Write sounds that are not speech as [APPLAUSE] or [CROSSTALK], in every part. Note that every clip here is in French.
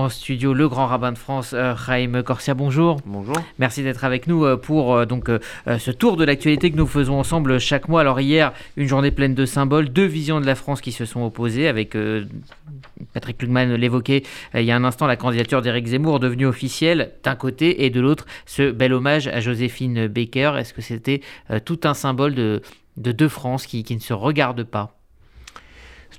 en studio le grand rabbin de France, Raïm Corsia. Bonjour. Bonjour. Merci d'être avec nous pour donc ce tour de l'actualité que nous faisons ensemble chaque mois. Alors hier, une journée pleine de symboles, deux visions de la France qui se sont opposées avec Patrick Klugman l'évoquait il y a un instant, la candidature d'Éric Zemmour devenue officielle d'un côté et de l'autre ce bel hommage à Joséphine Baker. Est-ce que c'était tout un symbole de, de deux France qui, qui ne se regardent pas?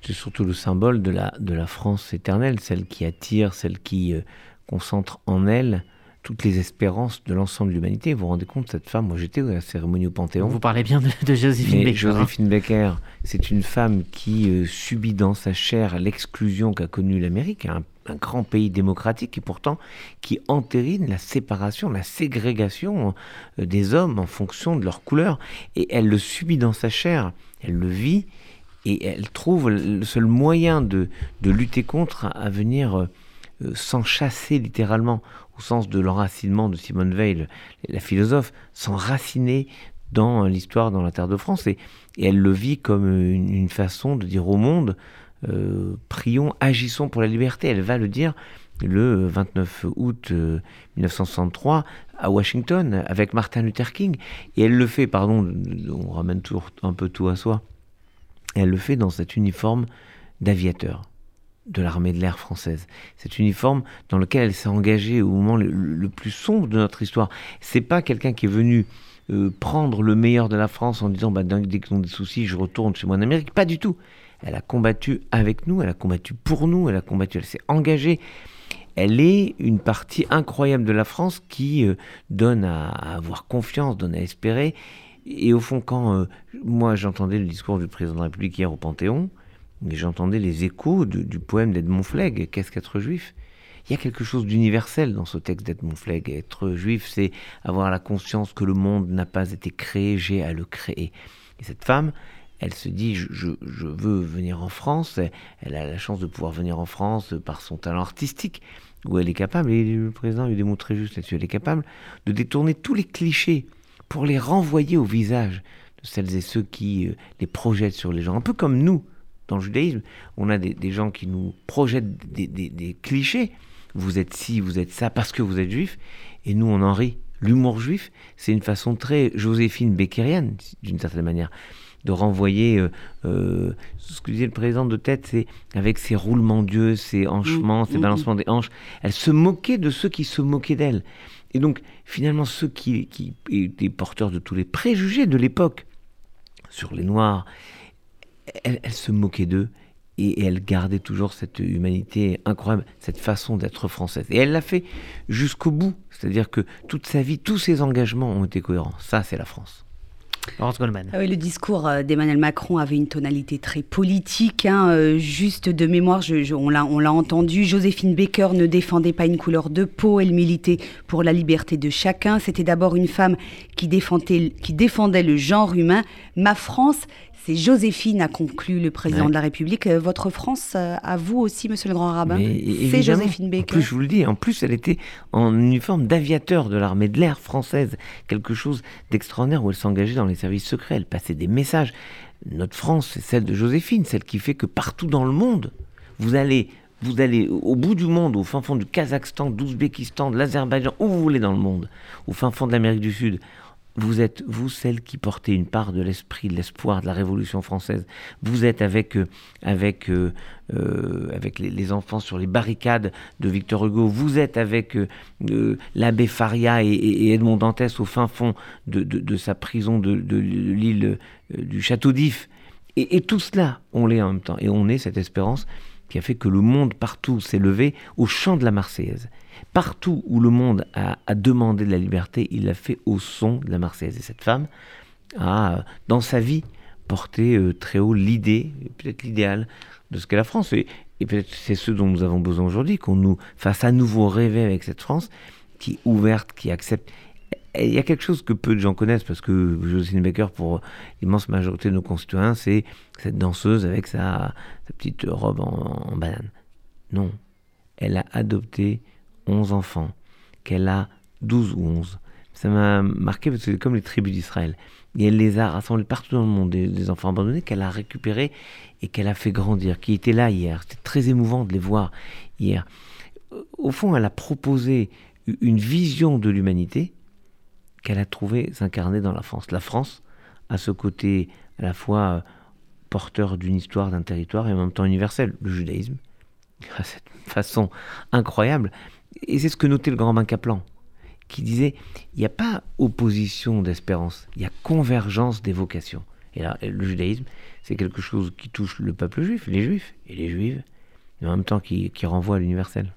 C'était surtout le symbole de la, de la France éternelle, celle qui attire, celle qui euh, concentre en elle toutes les espérances de l'ensemble de l'humanité. Vous vous rendez compte, cette femme, moi j'étais à la cérémonie au Panthéon. Vous parlez bien de, Joséphine Baker. Hein. Joséphine Baker, c'est une femme qui euh, subit dans sa chair l'exclusion qu'a connue l'Amérique, un, un, grand pays démocratique, et pourtant qui entérine la séparation, la ségrégation euh, des hommes en fonction de leur couleur. Et elle le subit dans sa chair, elle le vit, et elle trouve le seul moyen de, de lutter contre à venir euh, s'en chasser littéralement, au sens de l'enracinement de Simone Veil, la philosophe, s'enraciner dans l'histoire, dans la terre de France. Et, elle le vit comme une, façon de dire au monde, euh, prions, agissons pour la liberté. Elle va le dire le 29 août 1963 euh, à Washington avec Martin Luther King. Et elle le fait, pardon, on ramène toujours un peu tout à soi, elle le fait dans cet uniforme d'aviateur de l'armée de l'air française. Cet uniforme dans lequel elle s'est engagée au moment le, plus sombre de notre histoire. C'est pas quelqu'un qui est venu euh, prendre le meilleur de la France en disant bah, dès qu'ils ont des soucis, je retourne chez moi en Amérique. Pas du tout. Elle a combattu avec nous, elle a combattu pour nous, elle a combattu, elle s'est engagée. Elle est une partie incroyable de la France qui euh, donne à, avoir confiance, donne à espérer. Et au fond, quand euh, moi j'entendais le discours du président de la République hier au Panthéon, j'entendais les échos du poème d'Edmond Flegg, Qu'est-ce qu'être juif? Il y a quelque chose d'universel dans ce texte d'Edmond Flegg. Être juif, c'est avoir la conscience que le monde n'a pas été créé, j'ai à le créer. Et cette femme, elle se dit je, veux venir en France. Elle a la chance de pouvoir venir en France par son talent artistique, où elle est capable, et le président lui démontré juste là-dessus, elle est capable de détourner tous les clichés pour les renvoyer au visage de celles et ceux qui euh, les projettent sur les gens. Un peu comme nous, dans le judaïsme, on a des, gens qui nous projettent des, clichés. Vous êtes ci, vous êtes ça, parce que vous êtes juif, et nous on en rit. L'humour juif, c'est une façon très Joséphine Beckerienne, d'une certaine manière, de renvoyer euh, euh, ce que disait le président de tête, c'est avec ses roulements d'yeux, ses hanchements, ses mmh, mmh, balancements des hanches. Elle se moquait de ceux qui se moquaient d'elle. Et donc, finalement, ceux qui, étaient porteurs de tous les préjugés de l'époque sur les Noirs, elle, se moquait d'eux et, elle gardait toujours cette humanité incroyable, cette façon d'être française. Et elle l'a fait jusqu'au bout, c'est-à-dire que toute sa vie, tous ses engagements ont été cohérents. Ça, c'est la France. Laurence Goldman. Ah oui, le discours euh, d'Emmanuel Macron avait une tonalité très politique. Hein, euh, juste de mémoire, on l'a entendu, Joséphine Baker ne défendait pas une couleur de peau, elle militait pour la liberté de chacun. C'était d'abord une femme qui défendait le genre humain. Ma France, c'est Joséphine, a conclu le président de la République. Euh, votre France, euh, à vous aussi, monsieur le grand rabbin C'est Joséphine Baker. En plus, je vous le dis, en plus, elle était en uniforme d'aviateur de l'armée de l'air française. Quelque chose d'extraordinaire où elle s'engageait dans les services secrets. Elle passait des messages. Notre France, c'est celle de Joséphine, celle qui fait que partout dans le monde, vous allez vous allez au bout du monde, au fin fond du Kazakhstan, d'Ouzbékistan, de l'Azerbaïdjan, où vous voulez dans le monde, au fin fond de l'Amérique du Sud, vous êtes, vous, celle qui portez une part de l'esprit, de l'espoir de la Révolution française. Vous êtes avec, euh, avec, euh, euh, avec les, enfants sur les barricades de Victor Hugo. Vous êtes avec l'abbé Faria et, Edmond Dantès au fin fond de, de, sa prison de, l'île du Château d'If. Et, et tout cela, on l'est en même temps. Et on est cette espérance qui a fait que le monde partout s'est levé au chant de la Marseillaise. Partout où le monde a, demandé de la liberté, il l'a fait au son de la Marseillaise. Et cette femme a, dans sa vie, porté euh, très haut l'idée, peut-être l'idéal de ce qu'est la France. Et, peut-être c'est ce dont nous avons besoin aujourd'hui, qu'on nous fasse à nouveau rêver avec cette France qui est ouverte, qui accepte. il y a quelque chose que peu de gens connaissent, parce que Josephine Baker, pour l'immense majorité de nos concitoyens, c'est cette danseuse avec sa, petite robe en banane. Non, elle a adopté 11 enfants, qu'elle a 12 ou 11. Ça m'a marqué parce que c'est comme les tribus d'Israël. Et elle les a rassemblés partout dans le monde, des, enfants abandonnés qu'elle a récupérés et qu'elle a fait grandir, qui étaient là hier. C'était très émouvant de les voir hier. au fond, elle a proposé une vision de l'humanité qu'elle a trouvé s'incarner dans la France. La France a ce côté à la fois euh, porteur d'une histoire, d'un territoire et en même temps universel, le judaïsme, [LAUGHS] cette façon incroyable. Et c'est ce que notait le grand bain Kaplan, qui disait il n'y a pas opposition d'espérance, il y a convergence des vocations. Et là, le judaïsme, c'est quelque chose qui touche le peuple juif, les juifs et les juives, et en même temps qui, qui renvoie à l'universel.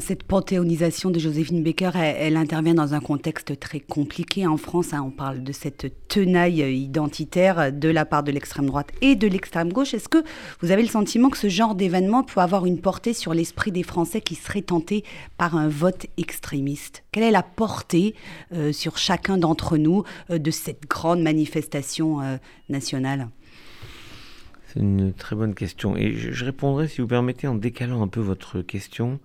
Cette panthéonisation de Joséphine Baker, elle, intervient dans un contexte très compliqué en France. Hein. On parle de cette tenaille identitaire de la part de l'extrême droite et de l'extrême gauche. Est-ce que vous avez le sentiment que ce genre d'événement peut avoir une portée sur l'esprit des Français qui seraient tentés par un vote extrémiste? Quelle est la portée euh, sur chacun d'entre nous euh, de cette grande manifestation euh, nationale? C'est une très bonne question. Et je répondrai, si vous permettez, en décalant un peu votre question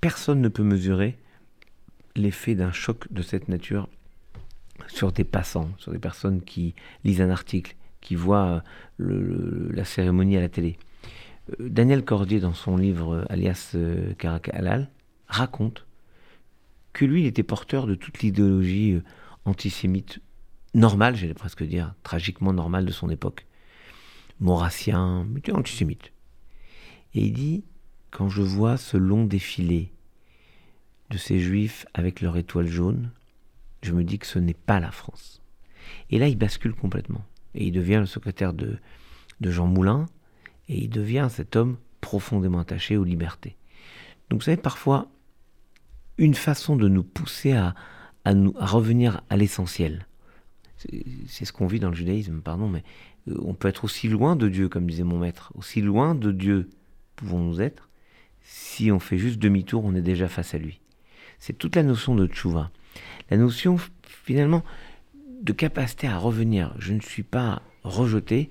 personne ne peut mesurer l'effet d'un choc de cette nature sur des passants, sur des personnes qui lisent un article, qui voient la cérémonie à la télé. Euh, Daniel Cordier, dans son livre euh, alias euh, Karak Halal, raconte que lui, il était porteur de toute l'idéologie antisémite normale, j'allais presque dire, tragiquement normale de son époque. Maurassien, antisémite. Et il dit quand je vois ce long défilé de ces juifs avec leur étoile jaune, je me dis que ce n'est pas la France. Et là, il bascule complètement. Et il devient le secrétaire de, de Jean Moulin, et il devient cet homme profondément attaché aux libertés. Donc vous savez, parfois, une façon de nous pousser à, à, nous, à revenir à l'essentiel. C'est ce qu'on vit dans le judaïsme, pardon, mais euh, on peut être aussi loin de Dieu, comme disait mon maître, aussi loin de Dieu pouvons-nous être, si on fait juste demi-tour, on est déjà face à lui. C'est toute la notion de tchouva. La notion, finalement, de capacité à revenir. Je ne suis pas rejeté,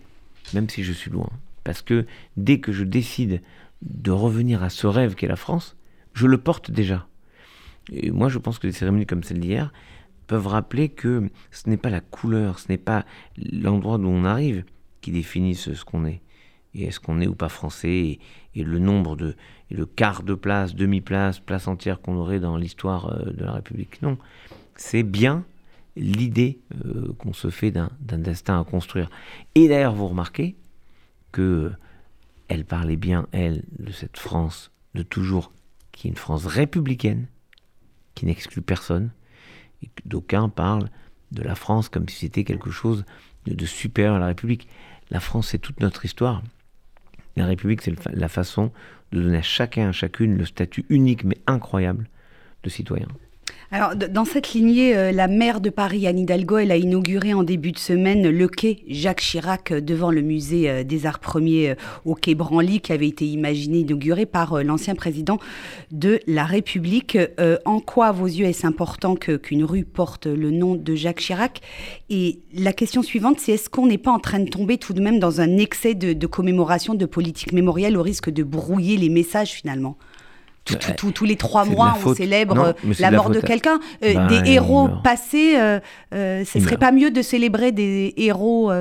même si je suis loin. Parce que dès que je décide de revenir à ce rêve qu'est la France, je le porte déjà. Et moi, je pense que des cérémonies comme celle d'hier peuvent rappeler que ce n'est pas la couleur, ce n'est pas l'endroit d'où on arrive qui définit ce, qu'on est et est-ce qu'on est ou pas français, et, le nombre de, et le quart de place, demi-place, place entière qu'on aurait dans l'histoire euh, de la République. Non, c'est bien l'idée euh, qu'on se fait d'un destin à construire. Et d'ailleurs, vous remarquez que euh, elle parlait bien, elle, de cette France de toujours, qui est une France républicaine, qui n'exclut personne, et d'aucuns parlent de la France comme si c'était quelque chose de, de supérieur à la République. La France, c'est toute notre histoire. La République, c'est la façon de donner à chacun, à chacune le statut unique mais incroyable de citoyen. Alors, dans cette lignée, euh, la maire de Paris, Anne Hidalgo, elle a inauguré en début de semaine le quai Jacques Chirac euh, devant le musée euh, des Arts Premiers au quai Branly, qui avait été imaginé, inauguré par l'ancien président de la République. en quoi, à vos yeux, est-ce important qu'une rue porte le nom de Jacques Chirac? Et la question suivante, c'est est-ce qu'on n'est pas en train de tomber tout de même dans un excès de, de commémoration de politique mémorielle au risque de brouiller les messages finalement? Tous les trois mois, on célèbre la, mort de, quelqu'un. Euh, bah, des héros passés, euh, euh, ce serait pas mieux de célébrer des héros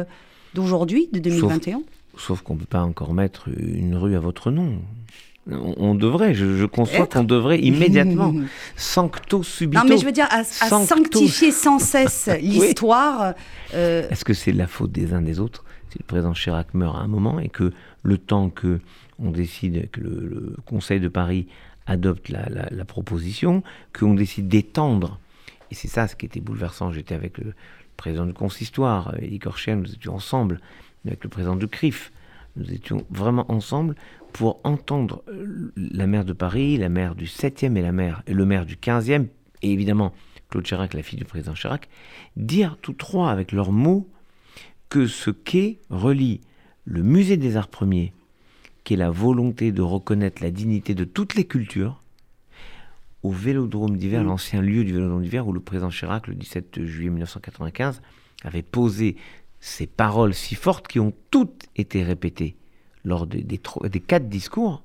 d'aujourd'hui, de 2021 Sauf, qu'on ne peut pas encore mettre une rue à votre nom. On, devrait, je, conçois qu'on devrait immédiatement, [LAUGHS] sancto subito. Non, mais je veux dire, à, sanctifier sans [LAUGHS] cesse l'histoire. Est-ce que c'est la faute des uns des autres? Si le président Chirac meurt à un moment et que le temps que on décide, que le Conseil de Paris adopte la, proposition, qu'on décide d'étendre. Et c'est ça ce qui était bouleversant. J'étais avec le président du consistoire, Elie Korchien, nous étions ensemble, avec le président du CRIF. Nous étions vraiment ensemble pour entendre la maire de Paris, la maire du 7e et, la maire, et le maire du 15e, et évidemment Claude Chirac, la fille du président Chirac, dire tous trois avec leurs mots que ce quai relie le musée des arts premiers qui est la volonté de reconnaître la dignité de toutes les cultures, au Vélodrome d'hiver, mm. l'ancien lieu du Vélodrome d'hiver, où le président Chirac, le 17 juillet 1995, avait posé ces paroles si fortes qui ont toutes été répétées lors des, des, quatre discours,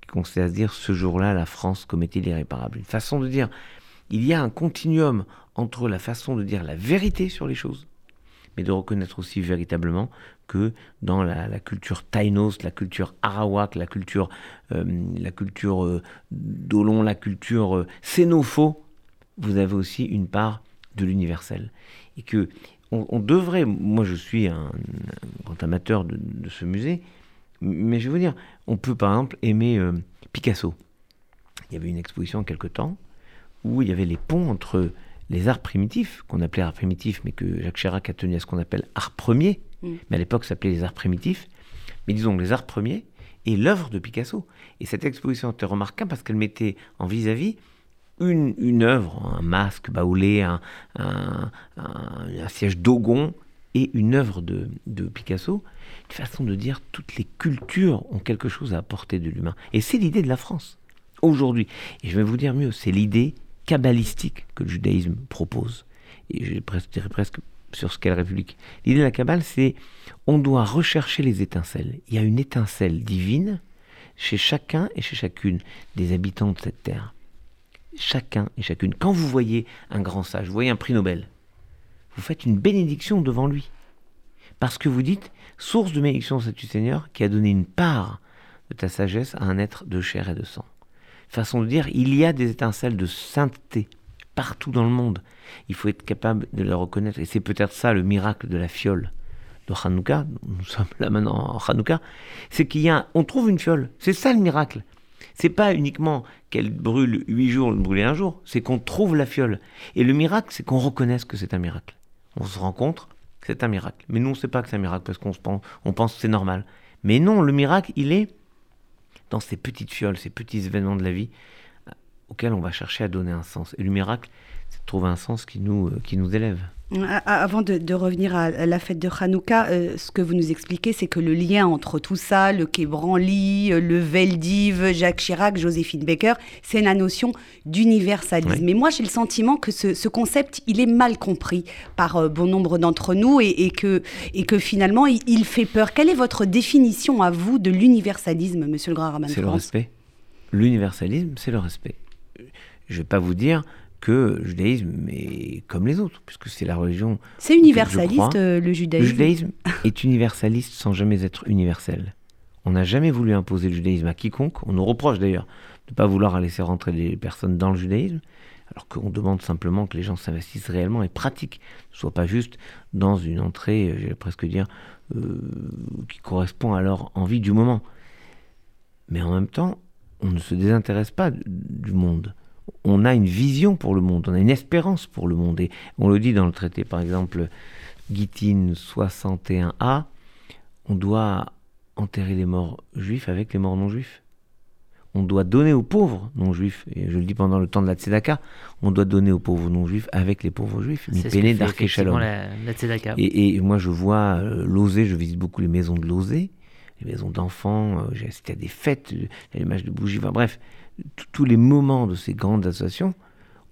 qui consistaient à se dire ce jour-là, la France commettait l'irréparable? Une façon de dire, il y a un continuum entre la façon de dire la vérité sur les choses, mais de reconnaître aussi véritablement que dans la, culture taïnos, la culture arawak, la culture, euh, la culture euh, dolon, la culture euh, sénopho, vous avez aussi une part de l'universel. Et que on, devrait, moi je suis un, grand amateur de, ce musée, mais je veux dire, on peut par exemple aimer Picasso. Il y avait une exposition quelque temps où il y avait les ponts entre les arts primitifs, qu'on appelait arts primitifs, mais que Jacques Chirac a tenu à ce qu'on appelle art premier, mm. mais à l'époque s'appelait les arts primitifs, mais disons les arts premiers, et l'œuvre de Picasso. Et cette exposition était remarquable parce qu'elle mettait en vis-à-vis une, une œuvre, un masque baoulé, un, un, siège d'Ogon, et une œuvre de, de, Picasso, une façon de dire toutes les cultures ont quelque chose à apporter de l'humain. Et c'est l'idée de la France, aujourd'hui. Et je vais vous dire mieux, c'est l'idée kabbalistique que le judaïsme propose. Et je dirais presque sur ce qu'est la République. L'idée de la Kabbale, c'est on doit rechercher les étincelles. Il y a une étincelle divine chez chacun et chez chacune des habitants de cette terre. Chacun et chacune. Quand vous voyez un grand sage, vous voyez un prix Nobel, vous faites une bénédiction devant lui. Parce que vous dites, source de bénédiction, c'est tu Seigneur qui a donné une part de ta sagesse à un être de chair et de sang façon de dire, il y a des étincelles de sainteté partout dans le monde. Il faut être capable de les reconnaître. Et c'est peut-être ça le miracle de la fiole de Hanouka. Nous sommes là maintenant en Hanouka. C'est qu'il y a, on trouve une fiole. C'est ça le miracle. C'est pas uniquement qu'elle brûle huit jours, brûler un jour. C'est qu'on trouve la fiole. Et le miracle, c'est qu'on reconnaisse que c'est un miracle. On se rencontre, c'est un miracle. Mais nous, on ne sait pas que c'est un miracle parce qu'on pense, on pense que c'est normal. Mais non, le miracle, il est dans ces petites fioles, ces petits événements de la vie euh, auxquels on va chercher à donner un sens. Et le miracle, c'est de trouver un sens qui nous, euh, qui nous élève. Avant de, revenir à la fête de Hanouka, euh, ce que vous nous expliquez, c'est que le lien entre tout ça, le Quai Branly, euh, le Veldiv, Jacques Chirac, Joséphine Baker, c'est la notion d'universalisme. Mais moi, j'ai le sentiment que ce, concept, il est mal compris par euh, bon nombre d'entre nous et, que, et que finalement, il, fait peur. Quelle est votre définition à vous de l'universalisme, monsieur le grand C'est le respect. L'universalisme, c'est le respect. Je ne vais pas vous dire que le judaïsme est comme les autres, puisque c'est la religion. C'est universaliste euh, le judaïsme. Le judaïsme est universaliste sans jamais être universel. On n'a jamais voulu imposer le judaïsme à quiconque. On nous reproche d'ailleurs de ne pas vouloir laisser rentrer des personnes dans le judaïsme, alors qu'on demande simplement que les gens s'investissent réellement et pratiquent, ne soient pas juste dans une entrée, j'allais presque dire, euh, qui correspond à leur envie du moment. Mais en même temps, on ne se désintéresse pas du monde on a une vision pour le monde, on a une espérance pour le monde. Et on le dit dans le traité, par exemple, Guitine 61a, on doit enterrer les morts juifs avec les morts non juifs. On doit donner aux pauvres non juifs, et je le dis pendant le temps de la Tzedaka, on doit donner aux pauvres non juifs avec les pauvres juifs. C'est ce la, la Tzedaka. Et, et, moi je vois euh, je visite beaucoup les maisons de Lozé, les maisons d'enfants, euh, j'ai assisté à des fêtes, à l'image de bougies, enfin, bref, tous les moments de ces grandes associations,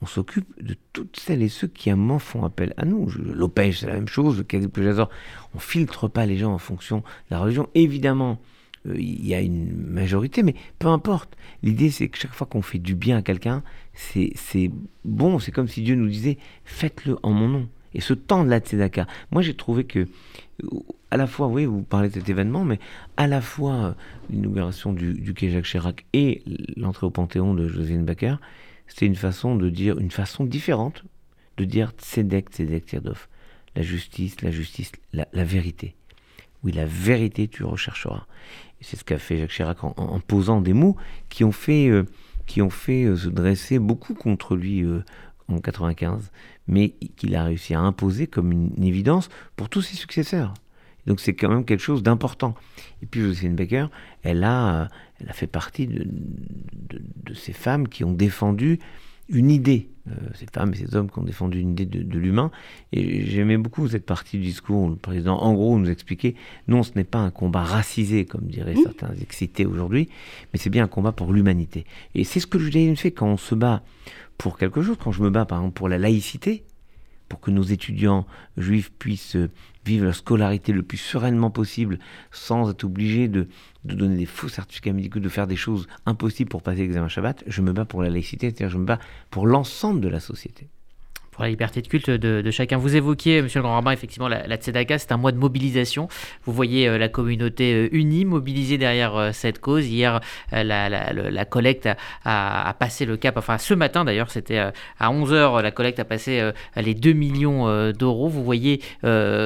on s'occupe de toutes celles et ceux qui à un moment font appel à nous. L'OPEJ, c'est la même chose, le On filtre pas les gens en fonction de la religion. Évidemment, euh, il y a une majorité, mais peu importe. L'idée, c'est que chaque fois qu'on fait du bien à quelqu'un, c'est bon. C'est comme si Dieu nous disait, faites-le en mon nom. Et ce temps de la Tzedaka, moi j'ai trouvé que à la fois, oui, vous parlez de cet événement, mais à la fois euh, l'inauguration du, du quai Jacques Chirac et l'entrée au Panthéon de Joséphine Baker, c'était une façon de dire, une façon différente de dire Tzedek, Tzedek, Tzedov. La justice, la justice, la, vérité. Oui, la vérité, tu rechercheras. C'est ce qu'a fait Jacques Chirac en, posant des mots qui ont fait, euh, qui ont fait euh, se dresser beaucoup contre lui en 95, mais qu'il a réussi à imposer comme une évidence pour tous ses successeurs. Donc c'est quand même quelque chose d'important. Et puis Joséphine Baker, elle a, elle a fait partie de, de, ces femmes qui ont défendu une idée, euh, ces femmes et ces hommes qui ont défendu une idée de, l'humain. Et j'aimais beaucoup cette partie du discours où le président, en gros, nous expliquait, non, ce n'est pas un combat racisé, comme diraient mmh. certains excités aujourd'hui, mais c'est bien un combat pour l'humanité. Et c'est ce que le judaïsme fait quand on se bat pour quelque chose, quand je me bats par exemple pour la laïcité, pour que nos étudiants juifs puissent vivre leur scolarité le plus sereinement possible sans être obligés de, donner des faux certificats médicaux, de faire des choses impossibles pour passer l'examen Shabbat, je me bats pour la laïcité, c'est-à-dire je me bats pour l'ensemble de la société pour la liberté de culte de, chacun. Vous évoquiez, Monsieur le Grand Rabbin, effectivement, la, la Tzedaka, c'est un mois de mobilisation. Vous voyez euh, la communauté euh, unie, mobilisée derrière euh, cette cause. Hier, la, la, collecte a, passé le cap, enfin ce matin d'ailleurs, c'était à 11h, la collecte a passé les 2 millions d'euros. Vous voyez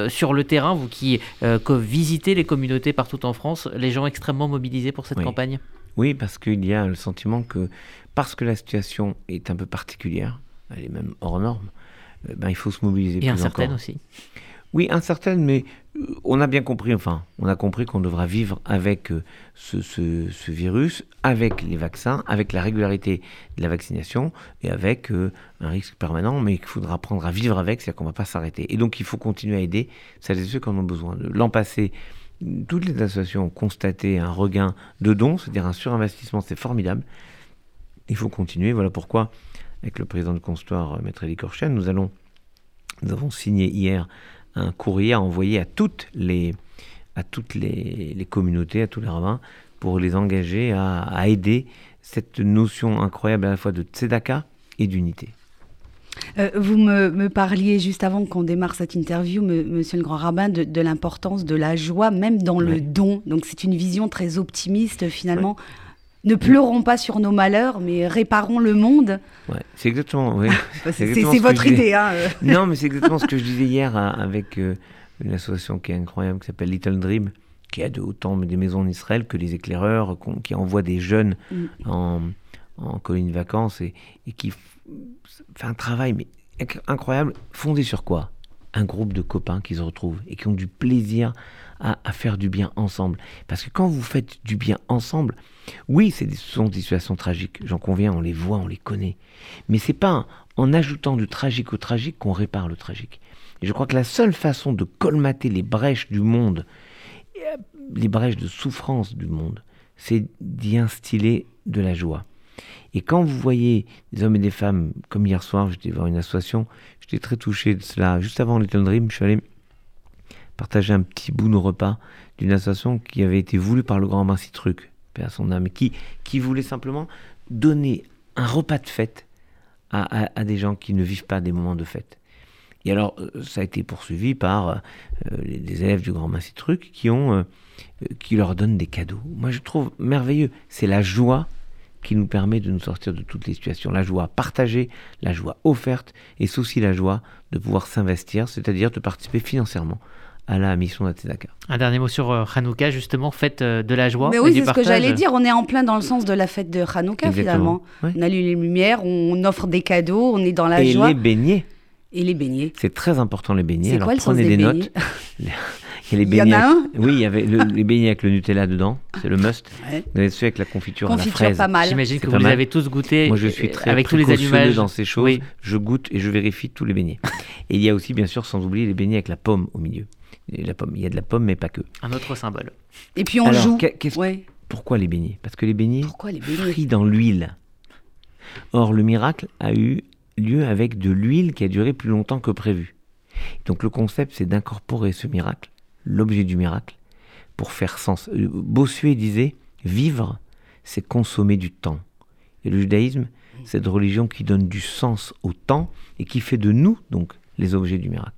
sur le terrain, vous qui visitez les communautés partout en France, les gens extrêmement mobilisés pour cette campagne? Oui, parce qu'il y a le sentiment que, parce que la situation est un peu particulière, elle est même hors norme, ben, il faut se mobiliser. Et incertaine aussi. Oui, incertaine, mais euh, on a bien compris, enfin, on a compris qu'on devra vivre avec euh, ce, virus, avec les vaccins, avec la régularité de la vaccination et avec un risque permanent, mais qu'il faudra apprendre à vivre avec, c'est-à-dire qu'on ne va pas s'arrêter. Et donc, il faut continuer à aider celles et ceux qui en ont besoin. L'an passé, toutes les associations ont constaté un regain de dons, c'est-à-dire un surinvestissement, c'est formidable. Il faut continuer, voilà pourquoi avec le président de Constoire, euh, Maître Elie Korchen, nous, allons, nous avons signé hier un courrier à envoyer à toutes les, à toutes les, communautés, à tous les rabbins, pour les engager à, aider cette notion incroyable à la fois de tzedaka et d'unité. Euh, vous me, parliez juste avant qu'on démarre cette interview, monsieur le grand rabbin, de, l'importance de la joie, même dans le don. Donc c'est une vision très optimiste finalement ne pleurons pas sur nos malheurs, mais réparons le monde. Ouais, c'est exactement. [LAUGHS] C'est votre idée. Hein. [LAUGHS] non, mais c'est exactement ce que je disais hier hein, avec euh, une association qui est incroyable, qui s'appelle Little Dream, qui a de autant des maisons en Israël que les éclaireurs, qui envoient des jeunes mm. en, en colonies de vacances et, qui fait un travail mais incroyable, fondé sur quoi? Un groupe de copains qui se retrouvent et qui ont du plaisir à, faire du bien ensemble. Parce que quand vous faites du bien ensemble, oui, ce sont des situations tragiques, j'en conviens, on les voit, on les connaît. Mais c'est pas en ajoutant du tragique au tragique qu'on répare le tragique. Et je crois que la seule façon de colmater les brèches du monde, euh, les brèches de souffrance du monde, c'est d'y instiller de la joie. Et quand vous voyez des hommes et des femmes, comme hier soir, j'étais voir une association, j'étais très touché de cela. Juste avant Little Dream, je suis allé partager un petit bout de repas d'une association qui avait été voulue par le grand Minci Truc, à son âme, qui, qui voulait simplement donner un repas de fête à, des gens qui ne vivent pas des moments de fête. Et alors, euh, ça a été poursuivi par euh, des élèves du Grand Minci Truc qui, ont, euh, qui leur donnent des cadeaux. Moi, je trouve merveilleux. C'est la joie qui nous permet de nous sortir de toutes les situations. La joie partagée, la joie offerte, et c'est aussi la joie de pouvoir s'investir, c'est-à-dire de participer financièrement à la mission d'Atzedaka. Un dernier mot sur euh, Hanouka, justement, fête euh, de la joie. Mais oui, c'est ce que j'allais dire. On est en plein dans le sens de la fête de Hanouka, finalement. On allume les lumières, on offre des cadeaux, on est dans la joie. Et les beignets. Et les beignets. C'est très important, les beignets. Alors quoi, prenez des, notes. [LAUGHS] [LAUGHS] Il y, en a un Oui, il y avait les beignets avec le Nutella dedans, c'est le must. Ouais. Vous avez ceux avec la confiture, confiture à la fraise. pas mal. J'imagine que vous les avez tous goûtés. Moi, je suis très avec tous les allumages dans ces choses. Je goûte et je vérifie tous les beignets. et il y a aussi, bien sûr, sans oublier les beignets avec la pomme au milieu la pomme. Il y a de la pomme, mais pas que. Un autre symbole. Et puis on joue. Pourquoi les beignets? Parce que les beignets, Pourquoi les frits dans l'huile. Or, le miracle a eu lieu avec de l'huile qui a duré plus longtemps que prévu. Donc le concept, c'est d'incorporer ce miracle, l'objet du miracle, pour faire sens. Euh, Bossuet disait, vivre, c'est consommer du temps. Et le judaïsme, c'est une religion qui donne du sens au temps et qui fait de nous, donc, les objets du miracle.